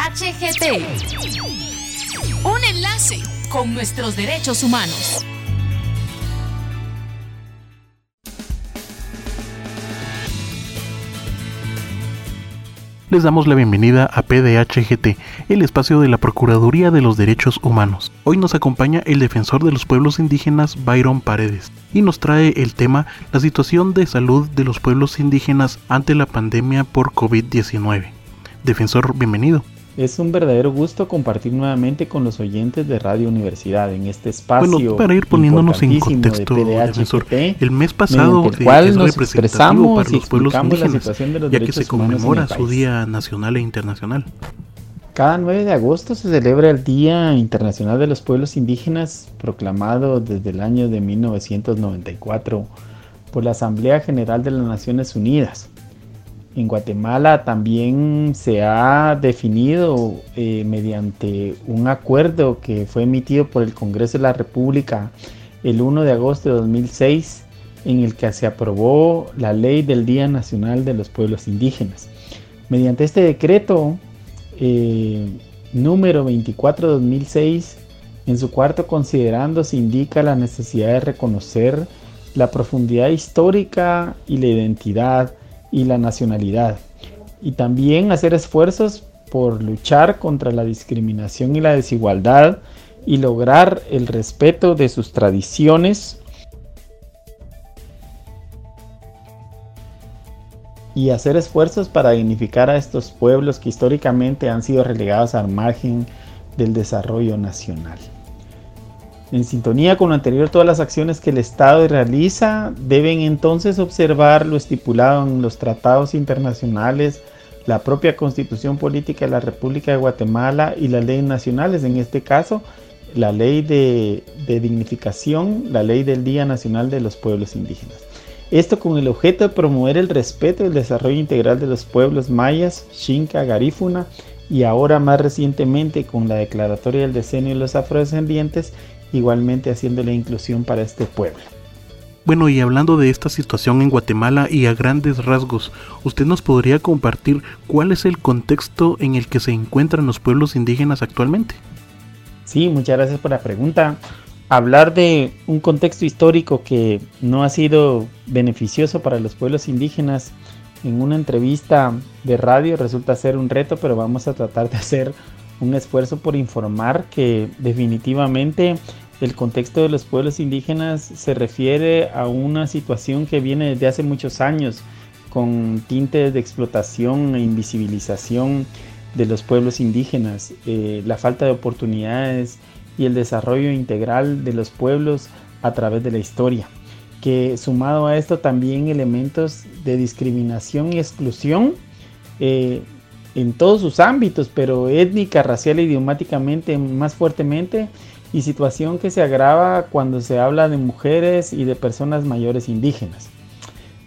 PDHGT. Un enlace con nuestros derechos humanos. les damos la bienvenida a PDHGT, el espacio de la Procuraduría de los Derechos Humanos. Hoy nos acompaña el defensor de los pueblos indígenas, Byron Paredes, y nos trae el tema la situación de salud de los pueblos indígenas ante la pandemia por COVID-19. Defensor, bienvenido. Es un verdadero gusto compartir nuevamente con los oyentes de Radio Universidad en este espacio. Bueno, para ir poniéndonos en contexto, defensor, el mes pasado el cual es nos representativo para los pueblos indígenas, ya que se conmemora su Día Nacional e Internacional. Cada 9 de agosto se celebra el Día Internacional de los Pueblos Indígenas, proclamado desde el año de 1994 por la Asamblea General de las Naciones Unidas. En Guatemala también se ha definido eh, mediante un acuerdo que fue emitido por el Congreso de la República el 1 de agosto de 2006 en el que se aprobó la ley del Día Nacional de los Pueblos Indígenas. Mediante este decreto eh, número 24-2006, en su cuarto considerando se indica la necesidad de reconocer la profundidad histórica y la identidad y la nacionalidad. Y también hacer esfuerzos por luchar contra la discriminación y la desigualdad y lograr el respeto de sus tradiciones y hacer esfuerzos para dignificar a estos pueblos que históricamente han sido relegados al margen del desarrollo nacional. En sintonía con lo anterior, todas las acciones que el Estado realiza deben entonces observar lo estipulado en los tratados internacionales, la propia Constitución Política de la República de Guatemala y las leyes nacionales, en este caso la ley de, dignificación, la ley del Día Nacional de los Pueblos Indígenas. Esto con el objeto de promover el respeto y el desarrollo integral de los pueblos mayas, Xinca, Garífuna y ahora más recientemente con la Declaratoria del Decenio de los Afrodescendientes igualmente haciendo la inclusión para este pueblo. Bueno, y hablando de esta situación en Guatemala y a grandes rasgos, ¿usted nos podría compartir cuál es el contexto en el que se encuentran los pueblos indígenas actualmente? Sí, muchas gracias por la pregunta. Hablar de un contexto histórico que no ha sido beneficioso para los pueblos indígenas en una entrevista de radio resulta ser un reto, pero vamos a tratar de hacer un esfuerzo por informar que definitivamente el contexto de los pueblos indígenas se refiere a una situación que viene desde hace muchos años con tintes de explotación e invisibilización de los pueblos indígenas, eh, la falta de oportunidades y el desarrollo integral de los pueblos a través de la historia, que sumado a esto también elementos de discriminación y exclusión eh, en todos sus ámbitos, pero étnica, racial e idiomáticamente más fuertemente, y situación que se agrava cuando se habla de mujeres y de personas mayores indígenas.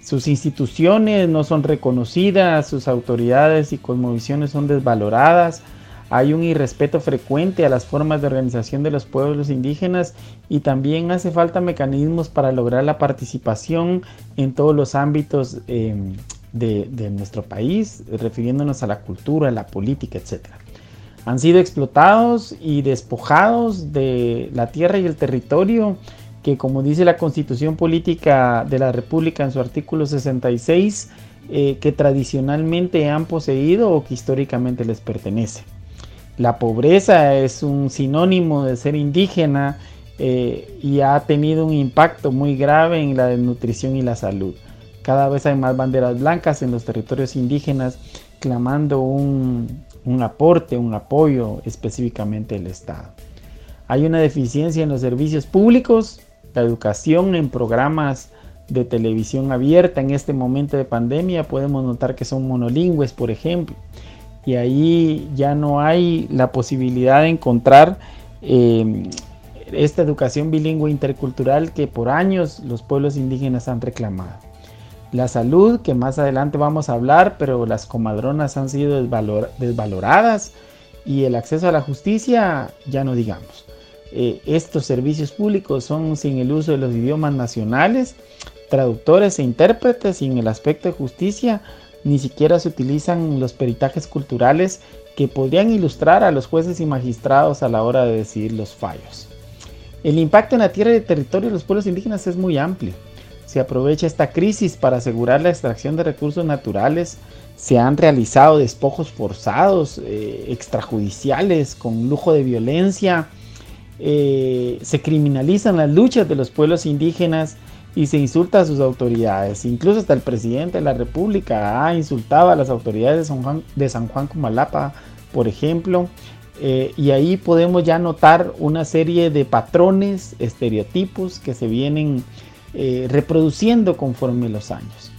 Sus instituciones no son reconocidas, sus autoridades y cosmovisiones son desvaloradas, hay un irrespeto frecuente a las formas de organización de los pueblos indígenas y también hace falta mecanismos para lograr la participación en todos los ámbitos eh, de, nuestro país, refiriéndonos a la cultura, la política, etc. Han sido explotados y despojados de la tierra y el territorio que, como dice la Constitución Política de la República en su artículo 66, eh, que tradicionalmente han poseído o que históricamente les pertenece. La pobreza es un sinónimo de ser indígena eh, y ha tenido un impacto muy grave en la desnutrición y la salud. Cada vez hay más banderas blancas en los territorios indígenas clamando un, aporte, un apoyo específicamente del Estado. Hay una deficiencia en los servicios públicos, la educación en programas de televisión abierta en este momento de pandemia. Podemos notar que son monolingües, por ejemplo. Y ahí ya no hay la posibilidad de encontrar eh, esta educación bilingüe intercultural que por años los pueblos indígenas han reclamado. La salud, que más adelante vamos a hablar, pero las comadronas han sido desvaloradas y el acceso a la justicia, ya no digamos. Eh, estos servicios públicos son sin el uso de los idiomas nacionales, traductores e intérpretes y en el aspecto de justicia ni siquiera se utilizan los peritajes culturales que podrían ilustrar a los jueces y magistrados a la hora de decidir los fallos. El impacto en la tierra y el territorio de los pueblos indígenas es muy amplio. Se aprovecha esta crisis para asegurar la extracción de recursos naturales, se han realizado despojos forzados, eh, extrajudiciales, con lujo de violencia, eh, se criminalizan las luchas de los pueblos indígenas y se insulta a sus autoridades. Incluso hasta el presidente de la República ha insultado a las autoridades de San Juan, de San Juan Comalapa, por ejemplo. Eh, y ahí podemos ya notar una serie de patrones, estereotipos que se vienen reproduciendo conforme los años.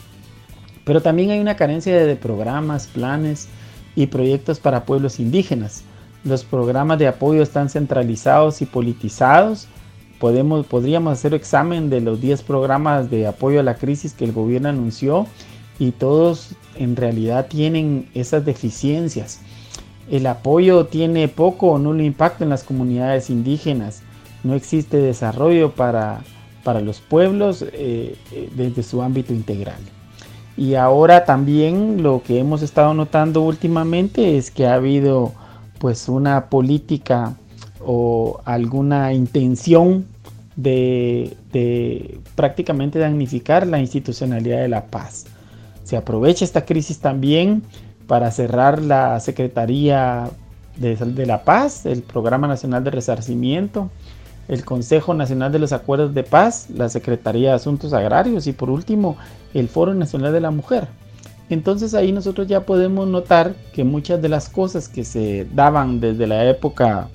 Pero también hay una carencia de programas, planes y proyectos para pueblos indígenas. Los programas de apoyo están centralizados y politizados. Podemos, podríamos hacer examen de los 10 programas de apoyo a la crisis que el gobierno anunció y todos en realidad tienen esas deficiencias. El apoyo tiene poco o nulo impacto en las comunidades indígenas. No existe desarrollo para, para los pueblos eh, eh, desde su ámbito integral. Y ahora también lo que hemos estado notando últimamente es que ha habido pues una política o alguna intención de, prácticamente damnificar la institucionalidad de la paz. Se aprovecha esta crisis también para cerrar la Secretaría de, de la Paz, el Programa Nacional de Resarcimiento, el Consejo Nacional de los Acuerdos de Paz, la Secretaría de Asuntos Agrarios y por último el Foro Nacional de la Mujer. Entonces ahí nosotros ya podemos notar que muchas de las cosas que se daban desde la época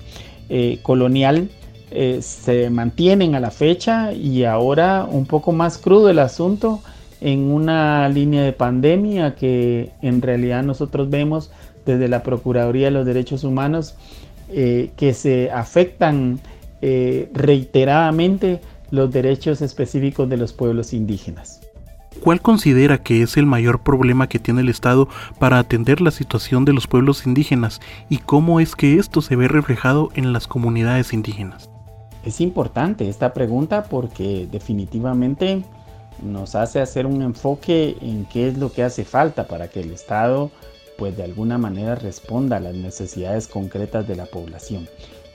eh, colonial eh, se mantienen a la fecha y ahora un poco más crudo el asunto en una línea de pandemia que en realidad nosotros vemos desde la Procuraduría de los Derechos Humanos eh, que se afectan eh, reiteradamente los derechos específicos de los pueblos indígenas. ¿Cuál considera que es el mayor problema que tiene el Estado para atender la situación de los pueblos indígenas y cómo es que esto se ve reflejado en las comunidades indígenas? Es importante esta pregunta porque definitivamente nos hace hacer un enfoque en qué es lo que hace falta para que el Estado pues de alguna manera responda a las necesidades concretas de la población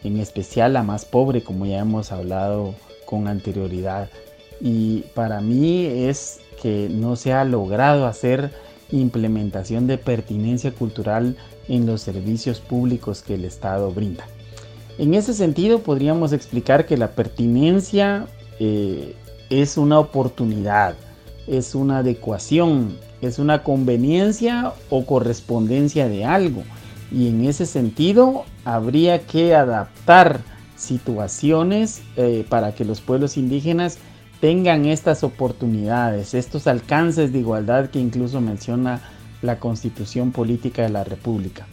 en especial la más pobre, como ya hemos hablado con anterioridad. Y para mí es que no se ha logrado hacer implementación de pertinencia cultural en los servicios públicos que el Estado brinda. En ese sentido, podríamos explicar que la pertinencia eh, es una oportunidad, es una adecuación, es una conveniencia o correspondencia de algo y en ese sentido habría que adaptar situaciones eh, para que los pueblos indígenas tengan estas oportunidades, estos alcances de igualdad que incluso menciona la constitución política de la República.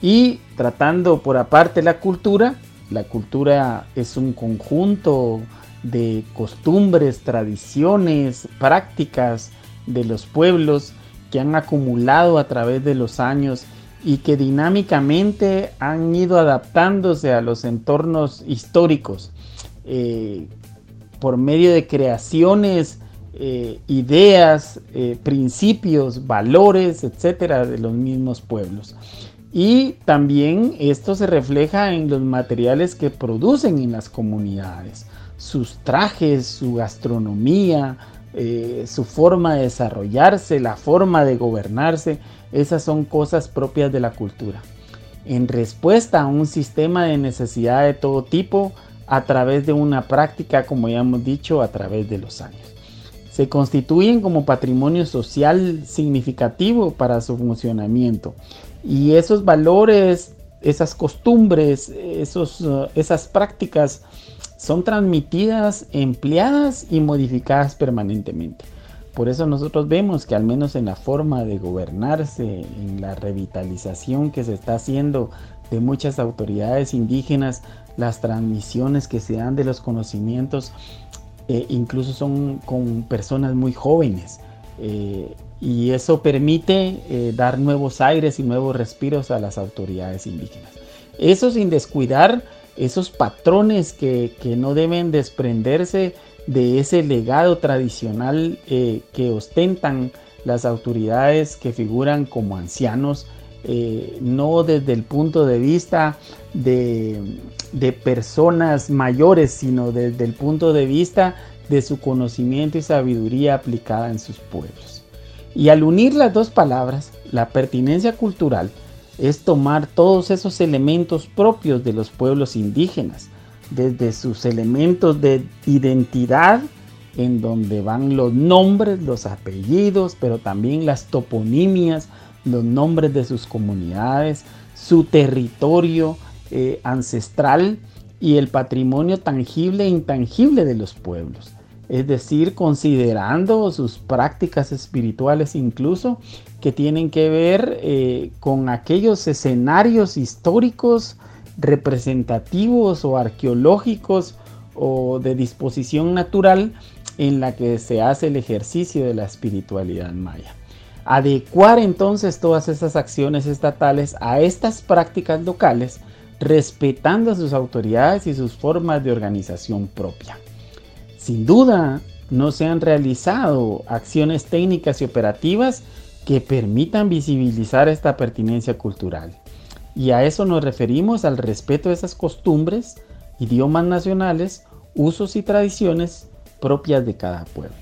Y tratando por aparte la cultura, la cultura es un conjunto de costumbres, tradiciones, prácticas de los pueblos que han acumulado a través de los años y que dinámicamente han ido adaptándose a los entornos históricos eh, por medio de creaciones, eh, ideas, eh, principios, valores, etcétera, de los mismos pueblos. Y también esto se refleja en los materiales que producen en las comunidades, sus trajes, su gastronomía, su forma de desarrollarse, la forma de gobernarse esas son cosas propias de la cultura. En respuesta a un sistema de necesidad de todo tipo, a través de una práctica, como ya hemos dicho, a través de los años. Se constituyen como patrimonio social significativo para su funcionamiento. Y esos valores, esas costumbres, esos, uh, esas prácticas son transmitidas, empleadas y modificadas permanentemente. Por eso nosotros vemos que al menos en la forma de gobernarse, en la revitalización que se está haciendo de muchas autoridades indígenas, las transmisiones que se dan de los conocimientos, eh, incluso son con personas muy jóvenes. Eh, y eso permite eh, dar nuevos aires y nuevos respiros a las autoridades indígenas. Eso sin descuidar esos patrones que, que no deben desprenderse de ese legado tradicional eh, que ostentan las autoridades que figuran como ancianos, eh, no desde el punto de vista de, de personas mayores, sino desde el punto de vista de su conocimiento y sabiduría aplicada en sus pueblos. Y al unir las dos palabras, la pertinencia cultural es tomar todos esos elementos propios de los pueblos indígenas, desde sus elementos de identidad, en donde van los nombres, los apellidos, pero también las toponimias, los nombres de sus comunidades, su territorio eh, ancestral y el patrimonio tangible e intangible de los pueblos. Es decir, considerando sus prácticas espirituales incluso que tienen que ver eh, con aquellos escenarios históricos representativos o arqueológicos o de disposición natural en la que se hace el ejercicio de la espiritualidad maya. Adecuar entonces todas esas acciones estatales a estas prácticas locales, respetando sus autoridades y sus formas de organización propia. Sin duda, no se han realizado acciones técnicas y operativas que permitan visibilizar esta pertinencia cultural. Y a eso nos referimos al respeto de esas costumbres, idiomas nacionales, usos y tradiciones propias de cada pueblo.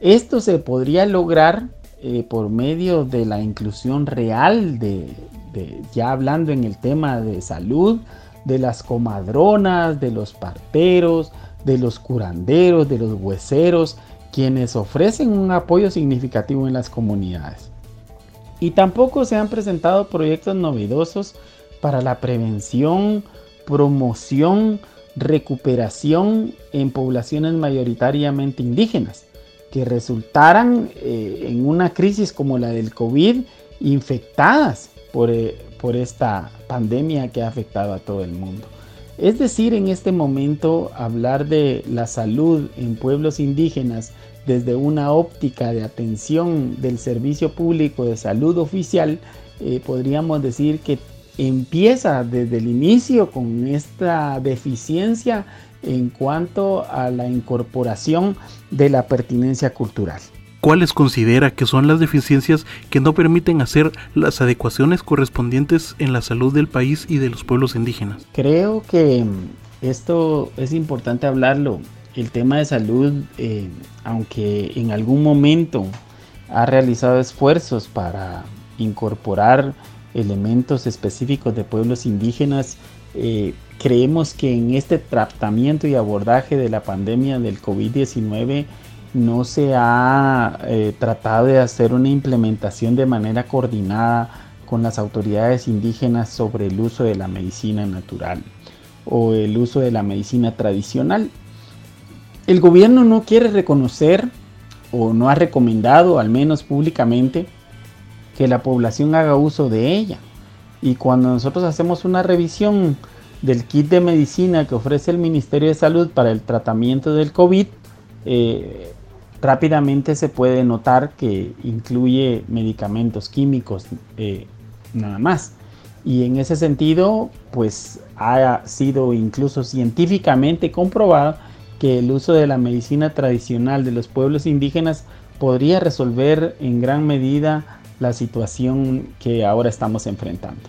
Esto se podría lograr eh, por medio de la inclusión real de, ya hablando en el tema de salud, de las comadronas, de los parteros, de los curanderos, de los hueseros, quienes ofrecen un apoyo significativo en las comunidades. Y tampoco se han presentado proyectos novedosos para la prevención, promoción, recuperación en poblaciones mayoritariamente indígenas, que resultaran eh, en una crisis como la del COVID infectadas por, eh, por esta pandemia que ha afectado a todo el mundo. Es decir, en este momento hablar de la salud en pueblos indígenas desde una óptica de atención del servicio público de salud oficial, eh, podríamos decir que empieza desde el inicio con esta deficiencia en cuanto a la incorporación de la pertinencia cultural. ¿Cuáles considera que son las deficiencias que no permiten hacer las adecuaciones correspondientes en la salud del país y de los pueblos indígenas? Creo que esto es importante hablarlo. El tema de salud, eh, aunque en algún momento ha realizado esfuerzos para incorporar elementos específicos de pueblos indígenas, eh, creemos que en este tratamiento y abordaje de la pandemia del COVID-19 no se ha eh, tratado de hacer una implementación de manera coordinada con las autoridades indígenas sobre el uso de la medicina natural o el uso de la medicina tradicional. El gobierno no quiere reconocer o no ha recomendado, al menos públicamente, que la población haga uso de ella. Y cuando nosotros hacemos una revisión del kit de medicina que ofrece el Ministerio de Salud para el tratamiento del COVID, eh, rápidamente se puede notar que incluye medicamentos químicos eh, nada más. Y en ese sentido, pues ha sido incluso científicamente comprobado que el uso de la medicina tradicional de los pueblos indígenas podría resolver en gran medida la situación que ahora estamos enfrentando.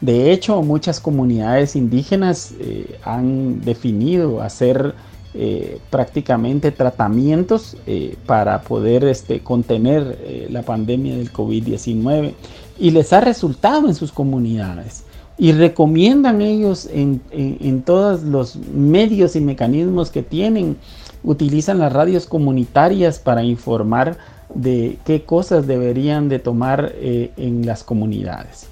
De hecho, muchas comunidades indígenas eh, han definido hacer eh, prácticamente tratamientos eh, para poder este, contener eh, la pandemia del COVID-19 y les ha resultado en sus comunidades y recomiendan ellos en, en, todos los medios y mecanismos que tienen, utilizan las radios comunitarias para informar de qué cosas deberían de tomar en las comunidades.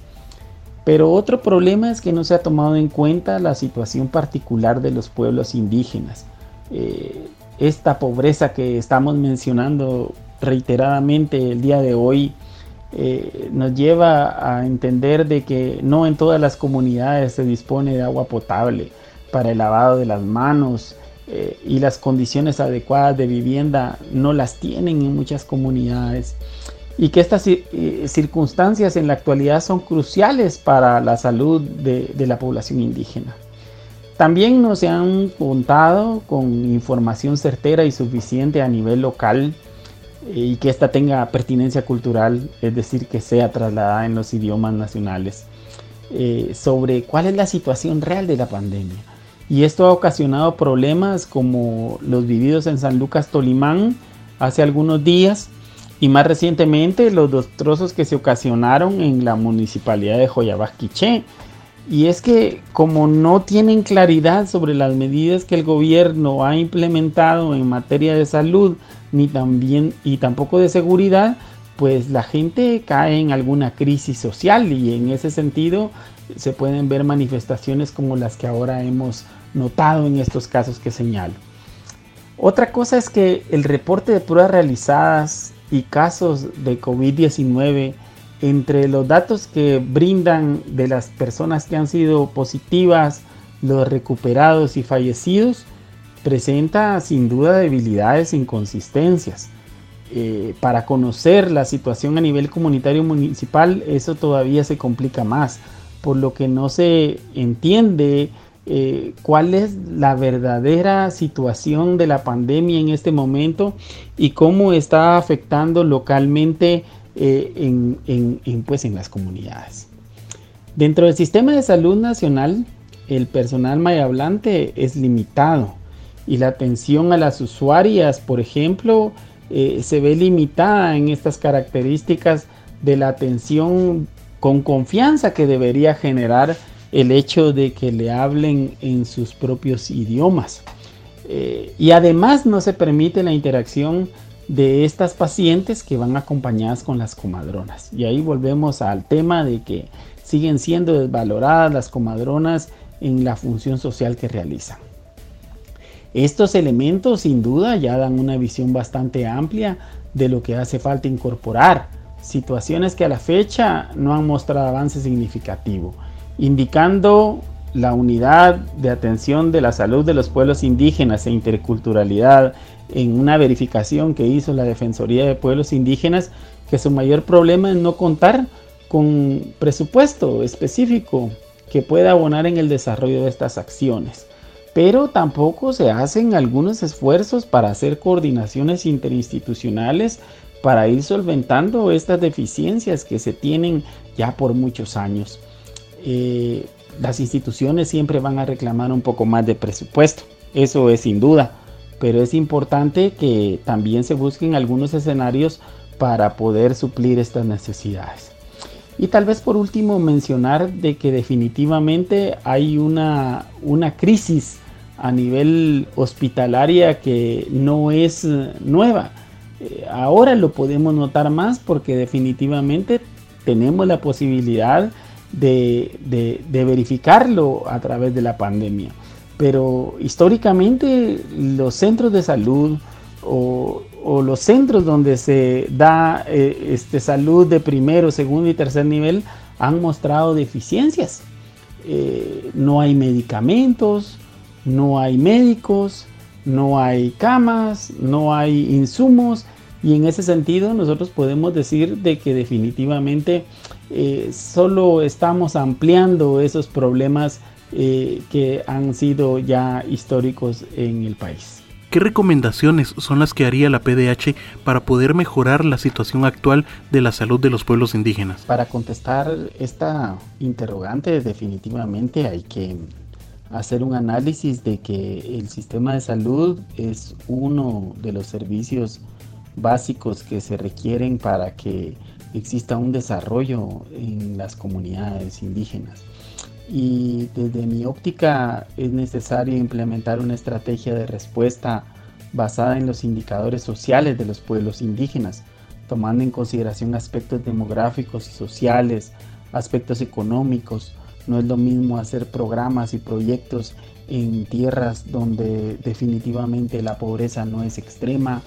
Pero otro problema es que no se ha tomado en cuenta la situación particular de los pueblos indígenas. Eh, esta pobreza que estamos mencionando reiteradamente el día de hoy eh, nos lleva a entender de que no en todas las comunidades se dispone de agua potable para el lavado de las manos eh, y las condiciones adecuadas de vivienda no las tienen en muchas comunidades y que estas circunstancias en la actualidad son cruciales para la salud de la población indígena. También no se han contado con información certera y suficiente a nivel local y que ésta tenga pertinencia cultural, es decir, que sea trasladada en los idiomas nacionales, eh, sobre cuál es la situación real de la pandemia. Y esto ha ocasionado problemas como los vividos en San Lucas Tolimán hace algunos días y más recientemente los destrozos que se ocasionaron en la municipalidad de Joyabasquiché. Y es que como no tienen claridad sobre las medidas que el gobierno ha implementado en materia de salud ni también y tampoco de seguridad, pues la gente cae en alguna crisis social y en ese sentido se pueden ver manifestaciones como las que ahora hemos notado en estos casos que señalo. Otra cosa es que el reporte de pruebas realizadas y casos de COVID-19 entre los datos que brindan de las personas que han sido positivas, los recuperados y fallecidos, presenta sin duda debilidades e inconsistencias. Eh, para conocer la situación a nivel comunitario municipal, eso todavía se complica más, por lo que no se entiende eh, cuál es la verdadera situación de la pandemia en este momento y cómo está afectando localmente eh, en, pues, en las comunidades. Dentro del sistema de salud nacional, el personal mayablante es limitado y la atención a las usuarias, por ejemplo, eh, se ve limitada en estas características de la atención con confianza que debería generar el hecho de que le hablen en sus propios idiomas. Eh, y además no se permite la interacción de estas pacientes que van acompañadas con las comadronas. Y ahí volvemos al tema de que siguen siendo desvaloradas las comadronas en la función social que realizan. Estos elementos sin duda ya dan una visión bastante amplia de lo que hace falta incorporar, situaciones que a la fecha no han mostrado avance significativo, indicando la unidad de atención de la salud de los pueblos indígenas e interculturalidad en una verificación que hizo la Defensoría de Pueblos Indígenas, que su mayor problema es no contar con presupuesto específico que pueda abonar en el desarrollo de estas acciones pero tampoco se hacen algunos esfuerzos para hacer coordinaciones interinstitucionales para ir solventando estas deficiencias que se tienen ya por muchos años. Eh, las instituciones siempre van a reclamar un poco más de presupuesto, eso es sin duda, pero es importante que también se busquen algunos escenarios para poder suplir estas necesidades. Y tal vez por último mencionar de que definitivamente hay una, una crisis a nivel hospitalaria que no es eh, nueva. Eh, ahora lo podemos notar más porque definitivamente tenemos la posibilidad de, verificarlo a través de la pandemia. Pero históricamente los centros de salud o, los centros donde se da eh, este, salud de primero, segundo y tercer nivel han mostrado deficiencias. no hay medicamentos, no hay médicos, no hay camas, no hay insumos y en ese sentido nosotros podemos decir de que definitivamente eh, solo estamos ampliando esos problemas eh, que han sido ya históricos en el país. ¿Qué recomendaciones son las que haría la PDH para poder mejorar la situación actual de la salud de los pueblos indígenas? Para contestar esta interrogante definitivamente hay que hacer un análisis de que el sistema de salud es uno de los servicios básicos que se requieren para que exista un desarrollo en las comunidades indígenas. Y desde mi óptica es necesario implementar una estrategia de respuesta basada en los indicadores sociales de los pueblos indígenas, tomando en consideración aspectos demográficos y sociales, aspectos económicos, no es lo mismo hacer programas y proyectos en tierras donde definitivamente la pobreza no es extrema,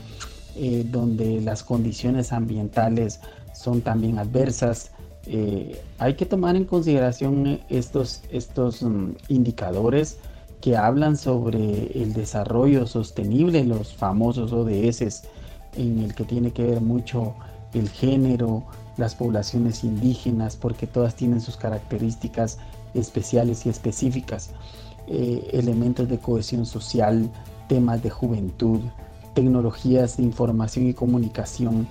eh, donde las condiciones ambientales son también adversas. Eh, hay que tomar en consideración estos, estos mm, indicadores que hablan sobre el desarrollo sostenible, los famosos ODS, en el que tiene que ver mucho el género, las poblaciones indígenas, porque todas tienen sus características especiales y específicas, eh, elementos de cohesión social, temas de juventud, tecnologías de información y comunicación.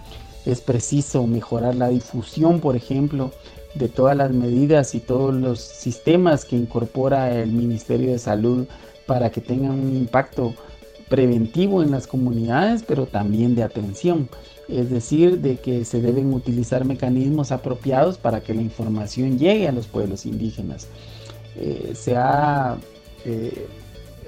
Es preciso mejorar la difusión, por ejemplo, de todas las medidas y todos los sistemas que incorpora el Ministerio de Salud para que tengan un impacto preventivo en las comunidades, pero también de atención. Es decir, de que se deben utilizar mecanismos apropiados para que la información llegue a los pueblos indígenas. Eh, se ha eh,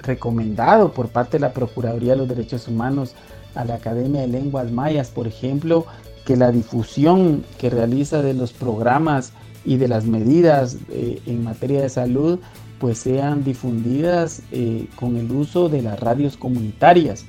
recomendado por parte de la Procuraduría de los Derechos Humanos a la Academia de Lenguas Mayas, por ejemplo, que la difusión que realiza de los programas y de las medidas eh, en materia de salud pues sean difundidas eh, con el uso de las radios comunitarias,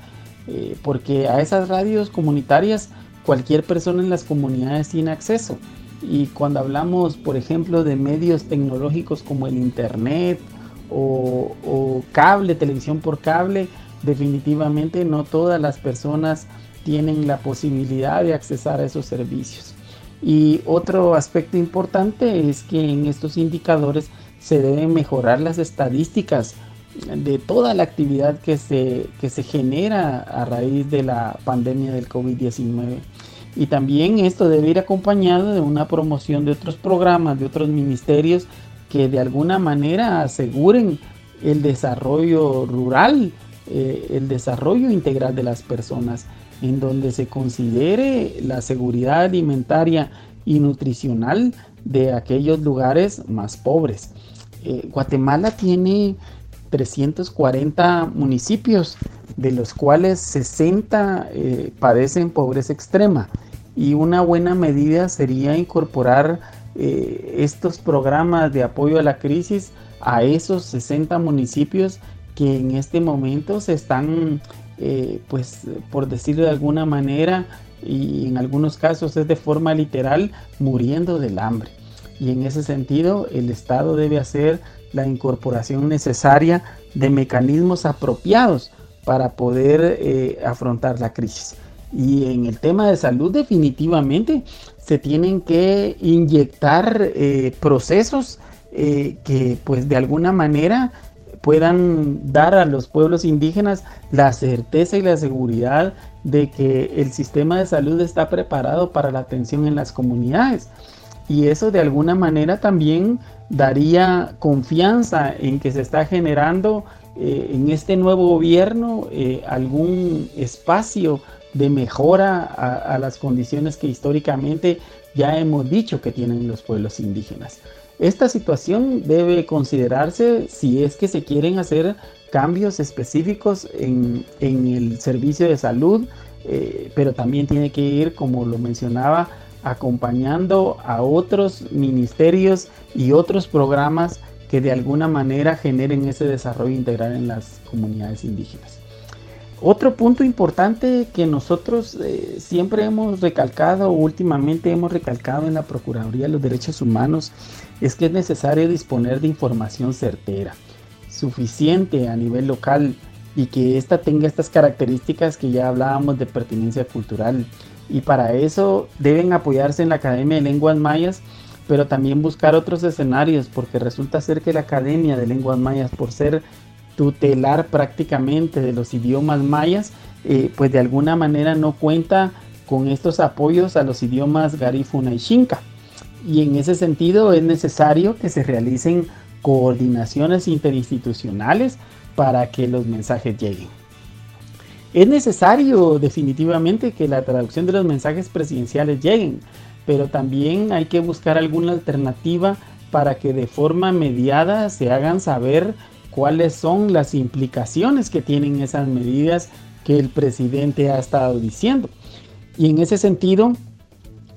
eh, porque a esas radios comunitarias cualquier persona en las comunidades tiene acceso. Y cuando hablamos, por ejemplo, de medios tecnológicos como el Internet o, o cable, televisión por cable, definitivamente no todas las personas tienen la posibilidad de accesar a esos servicios. Y otro aspecto importante es que en estos indicadores se deben mejorar las estadísticas de toda la actividad que se, que se genera a raíz de la pandemia del COVID-19. Y también esto debe ir acompañado de una promoción de otros programas, de otros ministerios que de alguna manera aseguren el desarrollo rural, eh, el desarrollo integral de las personas, en donde se considere la seguridad alimentaria y nutricional de aquellos lugares más pobres. Eh, Guatemala tiene 340 municipios, de los cuales 60 eh, padecen pobreza extrema. Y una buena medida sería incorporar eh, estos programas de apoyo a la crisis a esos 60 municipios que en este momento se están, pues por decirlo de alguna manera, y en algunos casos es de forma literal, muriendo del hambre y en ese sentido el Estado debe hacer la incorporación necesaria de mecanismos apropiados para poder eh, afrontar la crisis. Y en el tema de salud definitivamente se tienen que inyectar eh, procesos eh, que pues de alguna manera puedan dar a los pueblos indígenas la certeza y la seguridad de que el sistema de salud está preparado para la atención en las comunidades y eso de alguna manera también daría confianza en que se está generando eh, en este nuevo gobierno eh, algún espacio de mejora a, las condiciones que históricamente ya hemos dicho que tienen los pueblos indígenas. Esta situación debe considerarse si es que se quieren hacer cambios específicos en, el servicio de salud, eh, pero también tiene que ir, como lo mencionaba, acompañando a otros ministerios y otros programas que de alguna manera generen ese desarrollo integral en las comunidades indígenas. Otro punto importante que nosotros eh, siempre hemos recalcado, últimamente hemos recalcado en la Procuraduría de los Derechos Humanos, es que es necesario disponer de información certera, suficiente a nivel local y que ésta tenga estas características que ya hablábamos de pertinencia cultural, y para eso deben apoyarse en la Academia de Lenguas Mayas, pero también buscar otros escenarios, porque resulta ser que la Academia de Lenguas Mayas, por ser tutelar prácticamente de los idiomas mayas, eh, pues de alguna manera no cuenta con estos apoyos a los idiomas garífuna y xinca. Y en ese sentido es necesario que se realicen coordinaciones interinstitucionales para que los mensajes lleguen. Es necesario definitivamente que la traducción de los mensajes presidenciales lleguen, pero también hay que buscar alguna alternativa para que de forma mediada se hagan saber cuáles son las implicaciones que tienen esas medidas que el presidente ha estado diciendo. Y en ese sentido,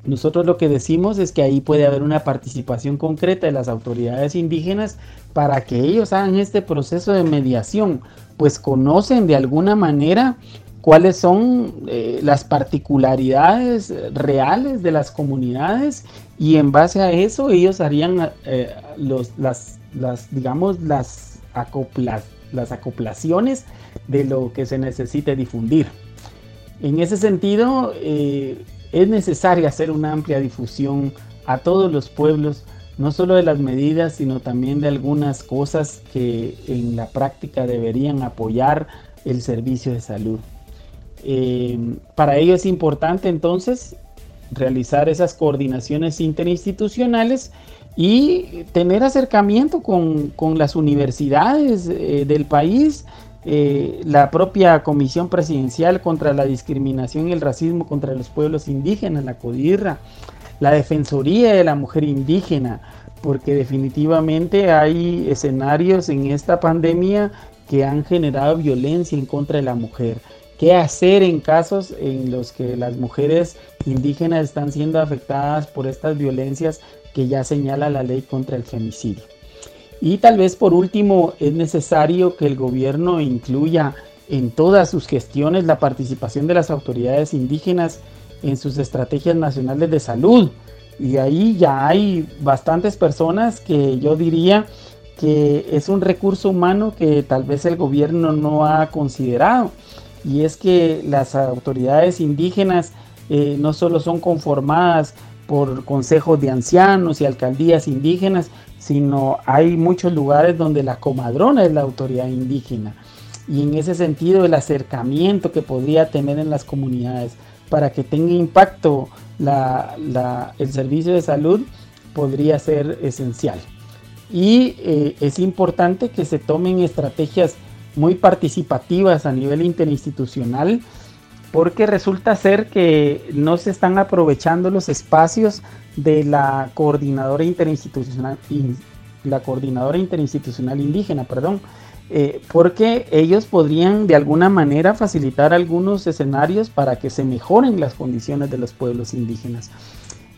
nosotros lo que decimos es que ahí puede haber una participación concreta de las autoridades indígenas para que ellos hagan este proceso de mediación, pues conocen de alguna manera cuáles son eh, las particularidades reales de las comunidades y en base a eso ellos harían eh, las, digamos, las, las acoplaciones de lo que se necesite difundir. En ese sentido, eh, es necesario hacer una amplia difusión a todos los pueblos no solo de las medidas, sino también de algunas cosas que en la práctica deberían apoyar el servicio de salud. Eh, para ello es importante entonces realizar esas coordinaciones interinstitucionales y tener acercamiento con, las universidades eh, del país, eh, la propia Comisión Presidencial contra la Discriminación y el Racismo contra los Pueblos Indígenas, la CODIRRA, la Defensoría de la Mujer Indígena, porque definitivamente hay escenarios en esta pandemia que han generado violencia en contra de la mujer. ¿Qué hacer en casos en los que las mujeres indígenas están siendo afectadas por estas violencias que ya señala la ley contra el femicidio? Y tal vez por último es necesario que el gobierno incluya en todas sus gestiones la participación de las autoridades indígenas en sus estrategias nacionales de salud, y ahí ya hay bastantes personas que yo diría que es un recurso humano que tal vez el gobierno no ha considerado. Y es que las autoridades indígenas eh, no solo son conformadas por consejos de ancianos y alcaldías indígenas, sino hay muchos lugares donde la comadrona es la autoridad indígena. Y en ese sentido el acercamiento que podría tener en las comunidades para que tenga impacto el servicio de salud podría ser esencial. Y eh, es importante que se tomen estrategias muy participativas a nivel interinstitucional porque resulta ser que no se están aprovechando los espacios de la coordinadora interinstitucional, la coordinadora interinstitucional indígena, perdón, eh, porque ellos podrían de alguna manera facilitar algunos escenarios para que se mejoren las condiciones de los pueblos indígenas.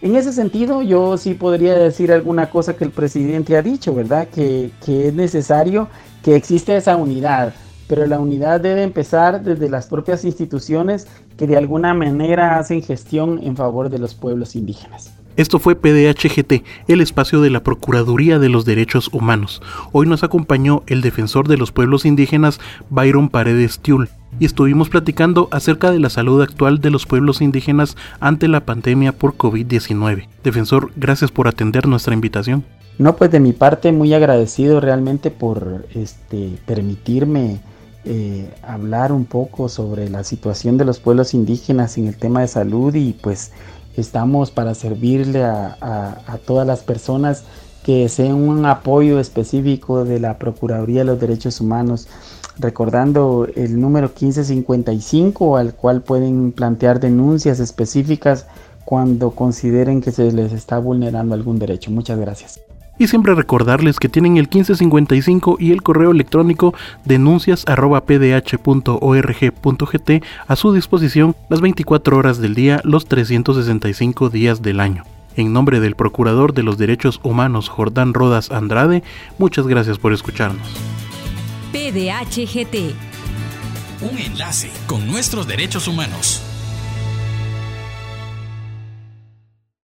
En ese sentido, yo sí podría decir alguna cosa que el presidente ha dicho, ¿verdad? Que es necesario que exista esa unidad, pero la unidad debe empezar desde las propias instituciones que de alguna manera hacen gestión en favor de los pueblos indígenas. Esto fue PDHGT, el espacio de la Procuraduría de los Derechos Humanos. Hoy nos acompañó el defensor de los pueblos indígenas, Byron Paredes Tiul, y estuvimos platicando acerca de la salud actual de los pueblos indígenas ante la pandemia por COVID-19. Defensor, gracias por atender nuestra invitación. No, pues de mi parte muy agradecido realmente por este, permitirme eh, hablar un poco sobre la situación de los pueblos indígenas en el tema de salud y pues Estamos para servirle a, todas las personas que deseen un apoyo específico de la Procuraduría de los Derechos Humanos, recordando el número 1555 al cual pueden plantear denuncias específicas cuando consideren que se les está vulnerando algún derecho. Muchas gracias. Y siempre recordarles que tienen el 1555 y el correo electrónico denuncias.pdh.org.gt a su disposición las 24 horas del día, los 365 días del año. En nombre del Procurador de los Derechos Humanos Jordán Rodas Andrade, muchas gracias por escucharnos. PDHGT. Un enlace con nuestros derechos humanos.